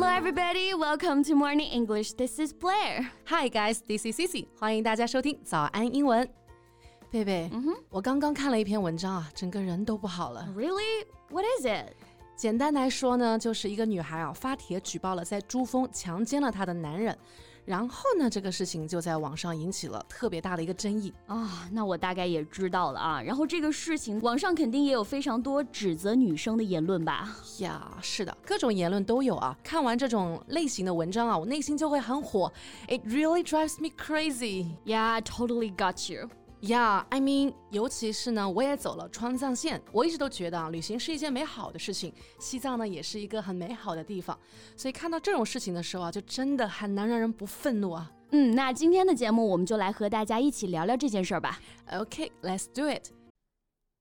Hello, everybody. Welcome to Morning English. This is Blair. Hi, guys. This is Cici. 欢迎大家收听早安英文。贝贝，嗯哼，我刚刚看了一篇文章啊，整个人都不好了。Really? What is it? 简单来说呢，就是一个女孩啊发帖举报了在珠峰强奸了她的男人， 然后呢，这个事情就在网上引起了特别大的一个争议啊。那我大概也知道了啊。然后这个事情网上肯定也有非常多指责女生的言论吧？呀，是的，各种言论都有啊。看完这种类型的文章啊，我内心就会很火。It really drives me crazy. Yeah, totally got you. Yeah, I mean，尤其是呢，我也走了川藏线，我一直都觉得啊，旅行是一件美好的事情，西藏呢也是一个很美好的地方，所以看到这种事情的时候啊，就真的很难让人不愤怒啊。嗯，那今天的节目我们就来和大家一起聊聊这件事儿吧。OK，let's do it。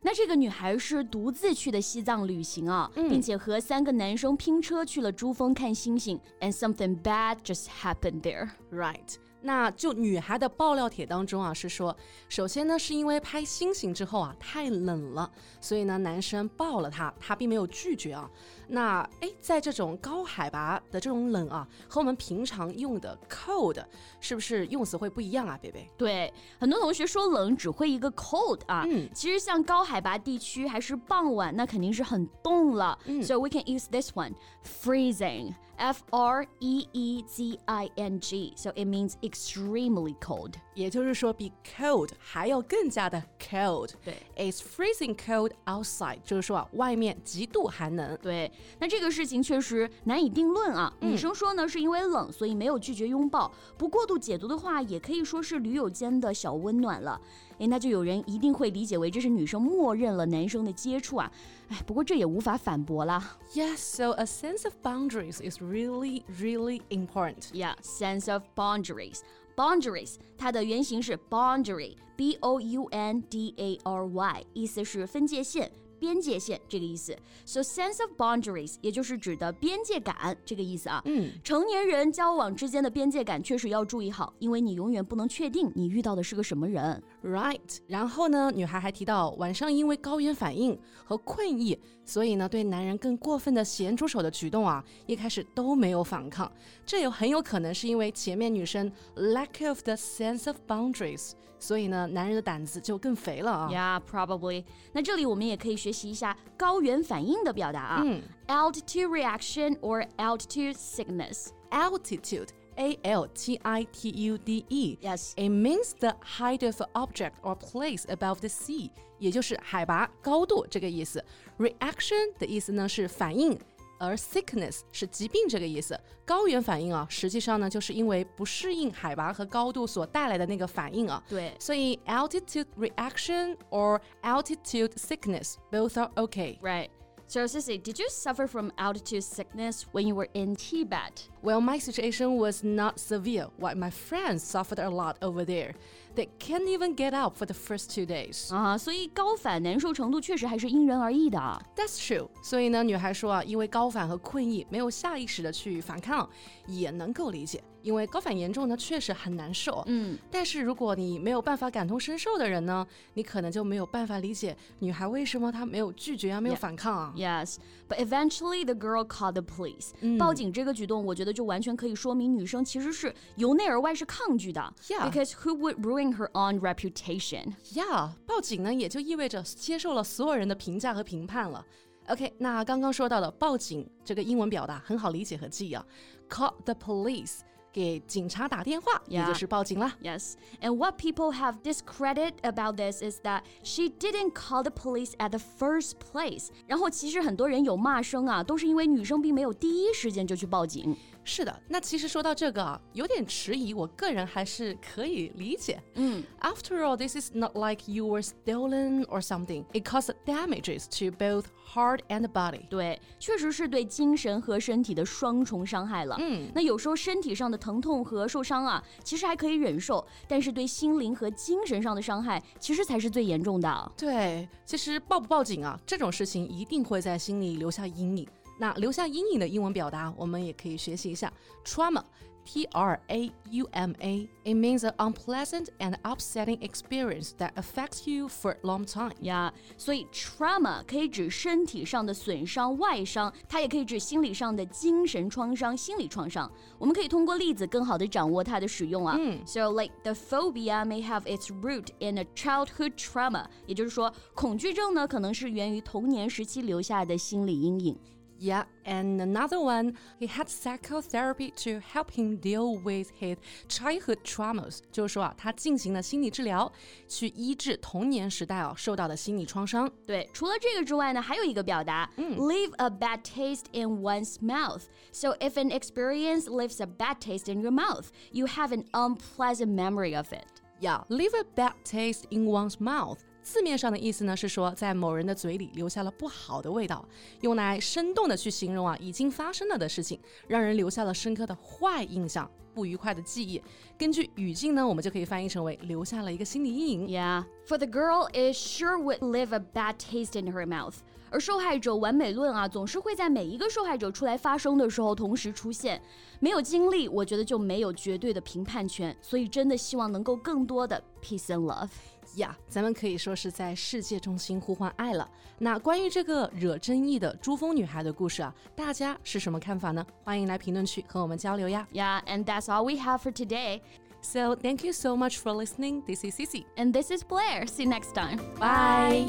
那这个女孩是独自去的西藏旅行啊，并且和三个男生拼车去了珠峰看星星。And something bad just happened there, right? 那就女孩的爆料帖当中啊，是说，首先呢，是因为拍星星之后啊太冷了，所以呢男生抱了她，她并没有拒绝啊。那哎，在这种高海拔的这种冷啊，和我们平常用的 cold 是不是用词会不一样啊，贝贝？对，很多同学说冷只会一个 cold 啊，嗯，其实像高海拔地区还是傍晚，那肯定是很冻了。嗯，So we can use this one, freezing. F R E E Z I N G, so it means extremely cold. 也就是说，比 cold 还要更加的 cold。对，It's freezing cold outside，就是说啊，外面极度寒冷。对，那这个事情确实难以定论啊。女生说呢，是因为冷，所以没有拒绝拥抱。不过度解读的话，也可以说是驴友间的小温暖了。哎，那就有人一定会理解为这是女生默认了男生的接触啊。哎，不过这也无法反驳啦。Yes, so a sense of boundaries is really, really important. Yeah, sense of boundaries. Boundaries，它的原型是 boundary，b o u n d a r y，意思是分界线。 边界线这个意思，so sense of boundaries 也就是指的边界感这个意思啊。嗯，成年人交往之间的边界感确实要注意好，因为你永远不能确定你遇到的是个什么人。Right。然后呢，女孩还提到晚上因为高原反应和困意，所以呢对男人更过分的咸猪手的举动啊，一开始都没有反抗。这有很有可能是因为前面女生 lack of the sense of boundaries，所以呢男人的胆子就更肥了啊。Yeah, probably。那这里我们也可以学。学习一下高原反应的表达啊。嗯，altitude reaction or altitude sickness。altitude。A L T I T U D E. Yes. It means the height of an object or place above the sea，也就是海拔、高度这个意思。Reaction 的意思呢是反应。 而 sickness 是疾病这个意思，高原反应啊，实际上呢，就是因为不适应海拔和高度所带来的那个反应啊。对，所以 altitude reaction or altitude sickness both are okay. Right. So, Sissy, did you suffer from altitude sickness when you were in Tibet? Well, my situation was not severe, while my friends suffered a lot over there. They can't even get up for the first two days. 啊，所以高反难受程度确实还是因人而异的。That's true. 所以呢，女孩说啊，因为高反和困意，没有下意识的去反抗，也能够理解。 因为高反严重呢，确实很难受。嗯，但是如果你没有办法感同身受的人呢，你可能就没有办法理解女孩为什么她没有拒绝啊，没有反抗啊。Yes, but eventually the girl called the police. 报警这个举动，我觉得就完全可以说明女生其实是由内而外是抗拒的。Yeah, because who would ruin her own reputation? Yeah，报警呢也就意味着接受了所有人的评价和评判了。OK，那刚刚说到的报警这个英文表达很好理解和记忆啊，call the police。给警察打电话，也就是报警了。Yes, and what people have discredit about this is that she didn't call the police at the first place. 然后其实很多人有骂声啊，都是因为女生并没有第一时间就去报警。是的，那其实说到这个啊，有点迟疑，我个人还是可以理解。嗯 After all, this is not like you were stolen or something. It caused damages to both heart and body. 对，确实是对精神和身体的双重伤害了。嗯，那有时候身体上的疼痛和受伤啊，其实还可以忍受，但是对心灵和精神上的伤害，其实才是最严重的。对，其实报不报警啊，这种事情一定会在心里留下阴影。那留下阴影的英文表达，我们也可以学习一下 trauma。T R A U M A. It means an unpleasant and upsetting experience that affects you for a long time. 呀所以 trauma 可以指身体上的损伤、外伤，它也可以指心理上的精神创伤、心理创伤。我们可以通过例子更好的掌握它的使用啊。嗯 So like the phobia may have its root in a childhood trauma，也就是说，恐惧症呢可能是源于童年时期留下的心理阴影。 Yeah, and another one, he had psychotherapy to help him deal with his childhood traumas. 就是说啊，他进行了心理治疗，去医治童年时代啊受到的心理创伤。对，除了这个之外呢，还有一个表达、leave a bad taste in one's mouth. So if an experience leaves a bad taste in your mouth, you have an unpleasant memory of it. Yeah, leave a bad taste in one's mouth. 字面上的意思呢是说，在某人的嘴里留下了不好的味道，用来生动的去形容啊已经发生了的事情，让人留下了深刻的坏印象、不愉快的记忆。根据语境呢，我们就可以翻译成为留下了一个心理阴影。Yeah, for the girl, it sure would leave a bad taste in her mouth. 而受害者完美论啊，总是会在每一个受害者出来发声的时候同时出现。没有经历，我觉得就没有绝对的评判权。所以真的希望能够更多的 peace and love。呀咱们可以说是在世界中心呼唤爱了。那关于这个惹争议的珠峰女孩的故事啊，大家是什么看法呢？欢迎来评论区和我们交流呀。Yeah, and that's all we have for today. So thank you so much for listening. This is Cici. And this is Blair. See you next time. Bye.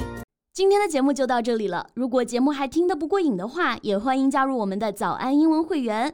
今天的节目就到这里了。如果节目还听得不过瘾的话，也欢迎加入我们的早安英文会员。